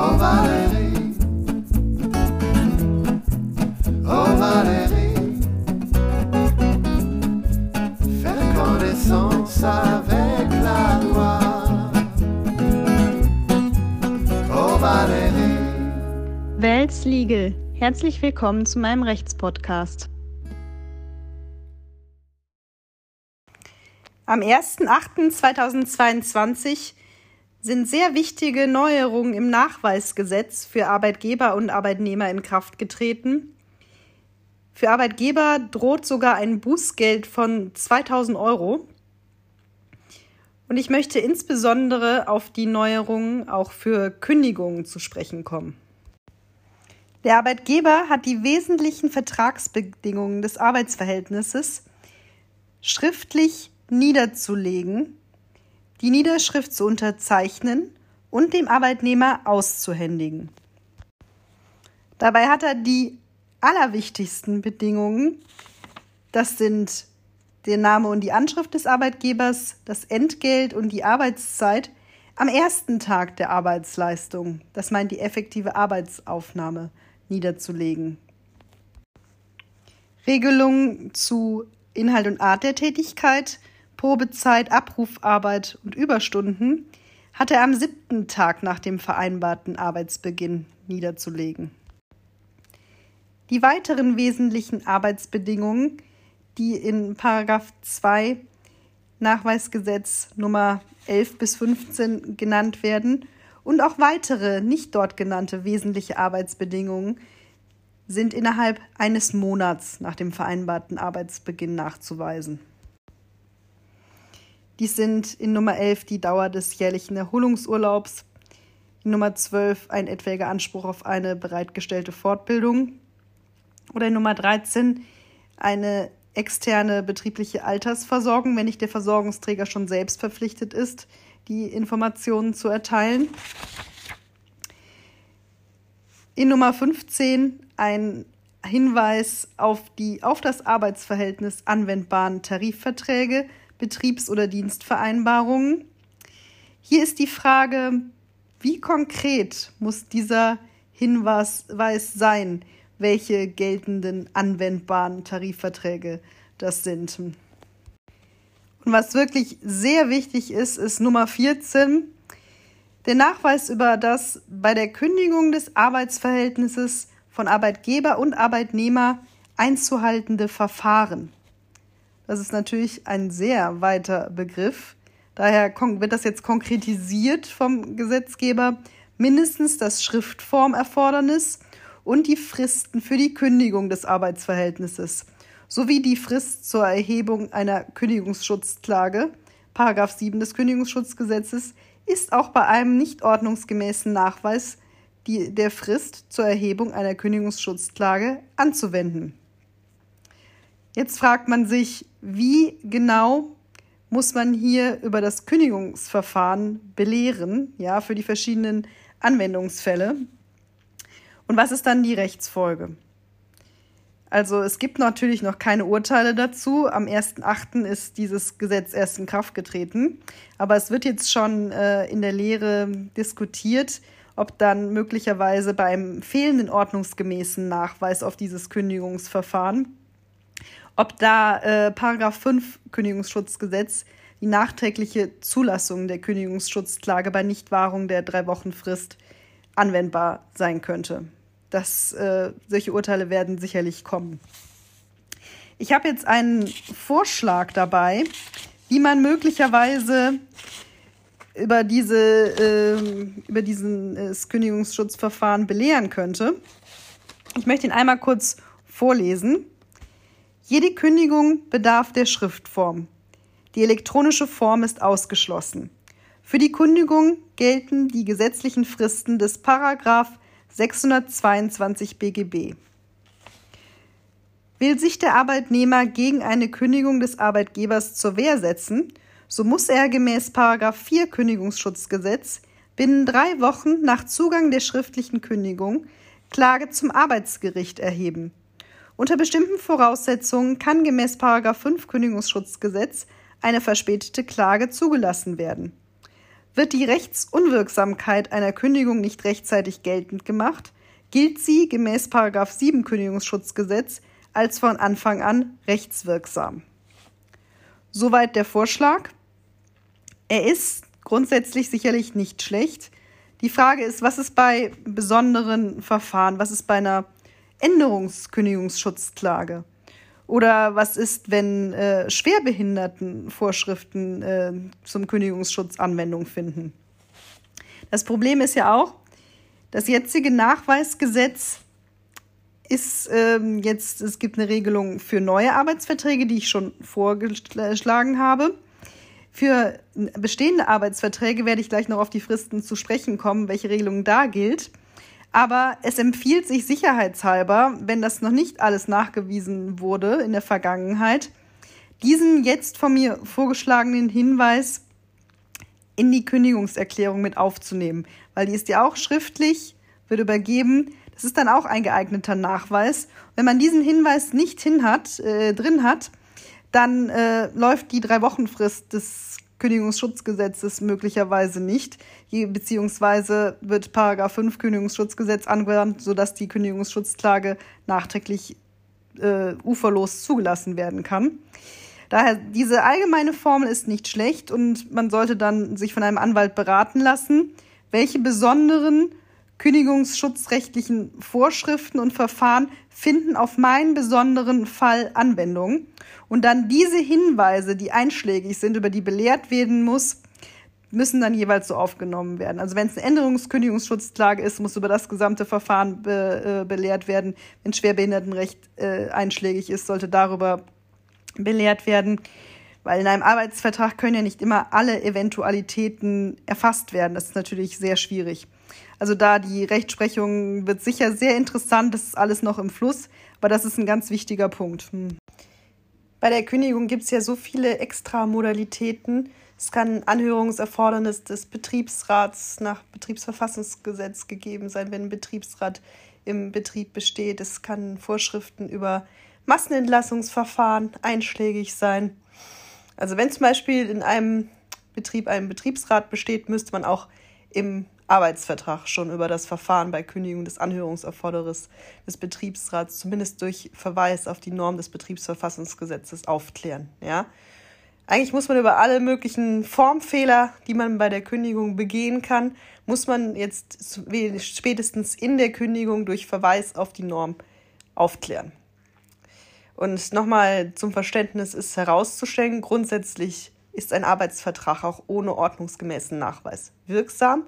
Oh Valérie, oh Valérie, faire connaissance avec la loi. Oh Valérie. Welts Legal. Herzlich willkommen zu meinem Rechtspodcast. Am 01.08.2022 sind sehr wichtige Neuerungen im Nachweisgesetz für Arbeitgeber und Arbeitnehmer in Kraft getreten. Für Arbeitgeber droht sogar ein Bußgeld von 2000 Euro. Und ich möchte insbesondere auf die Neuerungen auch für Kündigungen zu sprechen kommen. Der Arbeitgeber hat die wesentlichen Vertragsbedingungen des Arbeitsverhältnisses schriftlich niederzulegen, die Niederschrift zu unterzeichnen und dem Arbeitnehmer auszuhändigen. Dabei hat er die allerwichtigsten Bedingungen. Das sind der Name und die Anschrift des Arbeitgebers, das Entgelt und die Arbeitszeit am ersten Tag der Arbeitsleistung, das meint die effektive Arbeitsaufnahme, niederzulegen. Regelungen zu Inhalt und Art der Tätigkeit Probezeit, Abrufarbeit und Überstunden hat er am siebten Tag nach dem vereinbarten Arbeitsbeginn niederzulegen. Die weiteren wesentlichen Arbeitsbedingungen, die in Paragraph 2 Nachweisgesetz Nummer 11 bis 15 genannt werden und auch weitere nicht dort genannte wesentliche Arbeitsbedingungen sind innerhalb eines Monats nach dem vereinbarten Arbeitsbeginn nachzuweisen. Dies sind in Nummer 11 die Dauer des jährlichen Erholungsurlaubs, in Nummer 12 ein etwaiger Anspruch auf eine bereitgestellte Fortbildung. Oder in Nummer 13 eine externe betriebliche Altersversorgung, wenn nicht der Versorgungsträger schon selbst verpflichtet ist, die Informationen zu erteilen. In Nummer 15 ein Hinweis auf die auf das Arbeitsverhältnis anwendbaren Tarifverträge Betriebs- oder Dienstvereinbarungen. Hier ist die Frage, wie konkret muss dieser Hinweis sein, welche geltenden anwendbaren Tarifverträge das sind. Und was wirklich sehr wichtig ist, ist Nummer 14, der Nachweis über das bei der Kündigung des Arbeitsverhältnisses von Arbeitgeber und Arbeitnehmer einzuhaltende Verfahren. Das ist natürlich ein sehr weiter Begriff. Daher wird das jetzt konkretisiert vom Gesetzgeber. Mindestens das Schriftformerfordernis und die Fristen für die Kündigung des Arbeitsverhältnisses sowie die Frist zur Erhebung einer Kündigungsschutzklage, Paragraph 7 des Kündigungsschutzgesetzes, ist auch bei einem nicht ordnungsgemäßen Nachweis die, der Frist zur Erhebung einer Kündigungsschutzklage anzuwenden. Jetzt fragt man sich, wie genau muss man hier über das Kündigungsverfahren belehren, ja, für die verschiedenen Anwendungsfälle? Und was ist dann die Rechtsfolge? Also es gibt natürlich noch keine Urteile dazu. Am 1.8. ist dieses Gesetz erst in Kraft getreten. Aber es wird jetzt schon äh, in der Lehre diskutiert, ob dann möglicherweise beim fehlenden ordnungsgemäßen Nachweis auf dieses Kündigungsverfahren ob da äh, Paragraph 5 Kündigungsschutzgesetz die nachträgliche Zulassung der Kündigungsschutzklage bei Nichtwahrung der drei Wochen Frist anwendbar sein könnte. Das, äh, solche Urteile werden sicherlich kommen. Ich habe jetzt einen Vorschlag dabei, wie man möglicherweise über, diese, äh, über diesen äh, Kündigungsschutzverfahren belehren könnte. Ich möchte ihn einmal kurz vorlesen. Jede Kündigung bedarf der Schriftform. Die elektronische Form ist ausgeschlossen. Für die Kündigung gelten die gesetzlichen Fristen des Paragraph 622 BGB. Will sich der Arbeitnehmer gegen eine Kündigung des Arbeitgebers zur Wehr setzen, so muss er gemäß Paragraph 4 Kündigungsschutzgesetz binnen drei Wochen nach Zugang der schriftlichen Kündigung Klage zum Arbeitsgericht erheben. Unter bestimmten Voraussetzungen kann gemäß 5 Kündigungsschutzgesetz eine verspätete Klage zugelassen werden. Wird die Rechtsunwirksamkeit einer Kündigung nicht rechtzeitig geltend gemacht, gilt sie gemäß 7 Kündigungsschutzgesetz als von Anfang an rechtswirksam. Soweit der Vorschlag. Er ist grundsätzlich sicherlich nicht schlecht. Die Frage ist, was ist bei besonderen Verfahren, was ist bei einer Änderungskündigungsschutzklage? Oder was ist, wenn äh, Schwerbehinderten Vorschriften äh, zum Kündigungsschutz Anwendung finden? Das Problem ist ja auch, das jetzige Nachweisgesetz ist ähm, jetzt, es gibt eine Regelung für neue Arbeitsverträge, die ich schon vorgeschlagen habe. Für bestehende Arbeitsverträge werde ich gleich noch auf die Fristen zu sprechen kommen, welche Regelung da gilt. Aber es empfiehlt sich sicherheitshalber, wenn das noch nicht alles nachgewiesen wurde in der Vergangenheit, diesen jetzt von mir vorgeschlagenen Hinweis in die Kündigungserklärung mit aufzunehmen, weil die ist ja auch schriftlich, wird übergeben. Das ist dann auch ein geeigneter Nachweis. Wenn man diesen Hinweis nicht hin hat, äh, drin hat, dann äh, läuft die drei Wochen Frist des Kündigungsschutzgesetzes möglicherweise nicht, beziehungsweise wird Paragraph 5 Kündigungsschutzgesetz angewandt, sodass die Kündigungsschutzklage nachträglich äh, uferlos zugelassen werden kann. Daher, diese allgemeine Formel ist nicht schlecht und man sollte dann sich von einem Anwalt beraten lassen, welche besonderen kündigungsschutzrechtlichen Vorschriften und Verfahren finden auf meinen besonderen Fall Anwendung. Und dann diese Hinweise, die einschlägig sind, über die belehrt werden muss, müssen dann jeweils so aufgenommen werden. Also wenn es eine Änderungskündigungsschutzklage ist, muss über das gesamte Verfahren be, äh, belehrt werden. Wenn Schwerbehindertenrecht äh, einschlägig ist, sollte darüber belehrt werden. Weil in einem Arbeitsvertrag können ja nicht immer alle Eventualitäten erfasst werden. Das ist natürlich sehr schwierig. Also da die Rechtsprechung wird sicher sehr interessant. Das ist alles noch im Fluss. Aber das ist ein ganz wichtiger Punkt. Hm. Bei der Kündigung gibt es ja so viele extra Modalitäten. Es kann Anhörungserfordernis des Betriebsrats nach Betriebsverfassungsgesetz gegeben sein, wenn ein Betriebsrat im Betrieb besteht. Es kann Vorschriften über Massenentlassungsverfahren einschlägig sein. Also wenn zum Beispiel in einem Betrieb ein Betriebsrat besteht, müsste man auch im Arbeitsvertrag schon über das Verfahren bei Kündigung des Anhörungserfordernisses des Betriebsrats zumindest durch Verweis auf die Norm des Betriebsverfassungsgesetzes aufklären. Ja? Eigentlich muss man über alle möglichen Formfehler, die man bei der Kündigung begehen kann, muss man jetzt spätestens in der Kündigung durch Verweis auf die Norm aufklären. Und nochmal zum Verständnis ist herauszustellen, grundsätzlich ist ein Arbeitsvertrag auch ohne ordnungsgemäßen Nachweis wirksam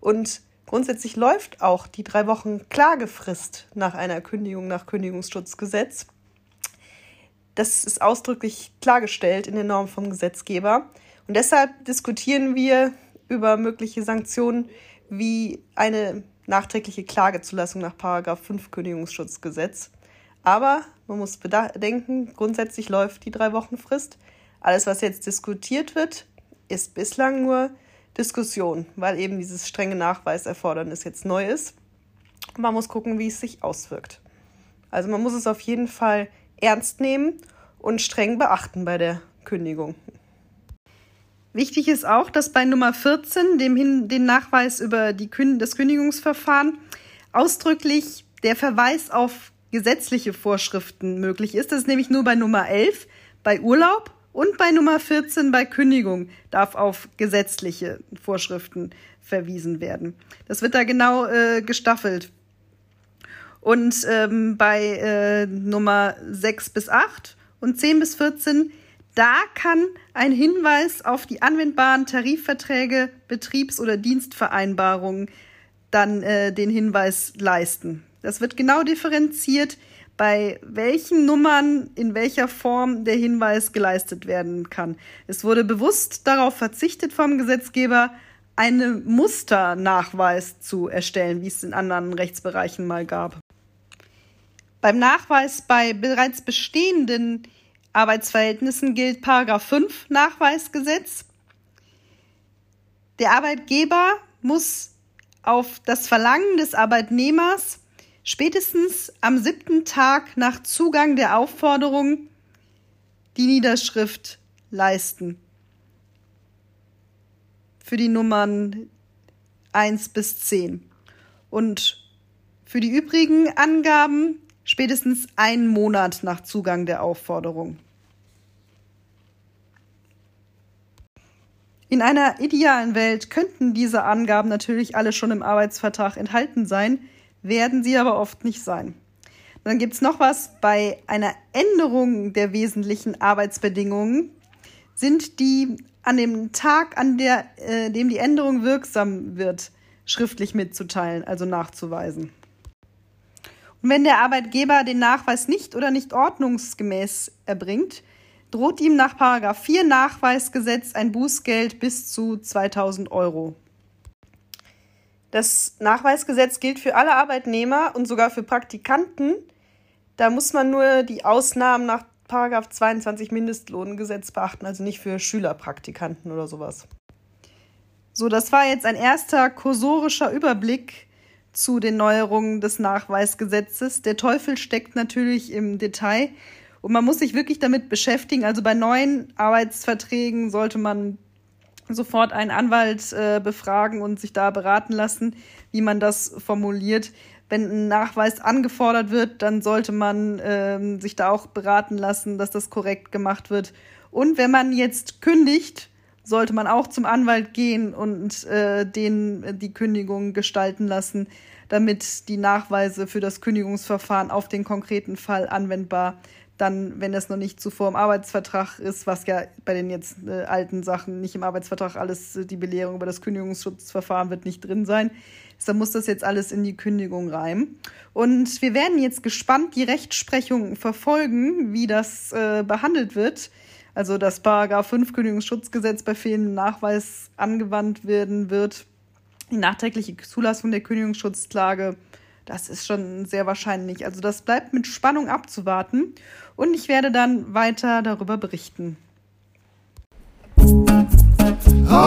und grundsätzlich läuft auch die drei Wochen Klagefrist nach einer Kündigung nach Kündigungsschutzgesetz. Das ist ausdrücklich klargestellt in der Norm vom Gesetzgeber. Und deshalb diskutieren wir über mögliche Sanktionen wie eine nachträgliche Klagezulassung nach 5 Kündigungsschutzgesetz. Aber man muss bedenken, grundsätzlich läuft die drei Wochen Frist. Alles, was jetzt diskutiert wird, ist bislang nur Diskussion, weil eben dieses strenge Nachweiserfordernis jetzt neu ist. Man muss gucken, wie es sich auswirkt. Also man muss es auf jeden Fall ernst nehmen und streng beachten bei der Kündigung. Wichtig ist auch, dass bei Nummer 14, dem hin, den Nachweis über die, das Kündigungsverfahren, ausdrücklich der Verweis auf gesetzliche Vorschriften möglich ist. Das ist nämlich nur bei Nummer 11, bei Urlaub und bei Nummer 14 bei Kündigung darf auf gesetzliche Vorschriften verwiesen werden. Das wird da genau äh, gestaffelt. Und ähm, bei äh, Nummer 6 bis 8 und 10 bis 14, da kann ein Hinweis auf die anwendbaren Tarifverträge, Betriebs- oder Dienstvereinbarungen dann äh, den Hinweis leisten. Das wird genau differenziert, bei welchen Nummern in welcher Form der Hinweis geleistet werden kann. Es wurde bewusst darauf verzichtet vom Gesetzgeber, einen Musternachweis zu erstellen, wie es in anderen Rechtsbereichen mal gab. Beim Nachweis bei bereits bestehenden Arbeitsverhältnissen gilt Paragraph 5 Nachweisgesetz. Der Arbeitgeber muss auf das Verlangen des Arbeitnehmers spätestens am siebten Tag nach Zugang der Aufforderung die Niederschrift leisten. für die Nummern 1 bis 10. Und für die übrigen Angaben spätestens einen Monat nach Zugang der Aufforderung. In einer idealen Welt könnten diese Angaben natürlich alle schon im Arbeitsvertrag enthalten sein, werden sie aber oft nicht sein. Dann gibt es noch was, bei einer Änderung der wesentlichen Arbeitsbedingungen sind die an dem Tag, an der, äh, dem die Änderung wirksam wird, schriftlich mitzuteilen, also nachzuweisen. Und wenn der Arbeitgeber den Nachweis nicht oder nicht ordnungsgemäß erbringt, droht ihm nach 4 Nachweisgesetz ein Bußgeld bis zu 2000 Euro. Das Nachweisgesetz gilt für alle Arbeitnehmer und sogar für Praktikanten. Da muss man nur die Ausnahmen nach 22 Mindestlohngesetz beachten, also nicht für Schülerpraktikanten oder sowas. So, das war jetzt ein erster kursorischer Überblick zu den Neuerungen des Nachweisgesetzes. Der Teufel steckt natürlich im Detail und man muss sich wirklich damit beschäftigen. Also bei neuen Arbeitsverträgen sollte man sofort einen Anwalt äh, befragen und sich da beraten lassen, wie man das formuliert wenn ein Nachweis angefordert wird, dann sollte man ähm, sich da auch beraten lassen, dass das korrekt gemacht wird. Und wenn man jetzt kündigt, sollte man auch zum Anwalt gehen und äh, den die Kündigung gestalten lassen, damit die Nachweise für das Kündigungsverfahren auf den konkreten Fall anwendbar dann, wenn es noch nicht zuvor im Arbeitsvertrag ist, was ja bei den jetzt äh, alten Sachen nicht im Arbeitsvertrag alles, äh, die Belehrung über das Kündigungsschutzverfahren wird nicht drin sein, dann muss das jetzt alles in die Kündigung rein. Und wir werden jetzt gespannt die Rechtsprechung verfolgen, wie das äh, behandelt wird. Also das Paragraph 5 Kündigungsschutzgesetz bei fehlendem Nachweis angewandt werden wird. Die nachträgliche Zulassung der Kündigungsschutzklage, das ist schon sehr wahrscheinlich. Also das bleibt mit Spannung abzuwarten und ich werde dann weiter darüber berichten. Oh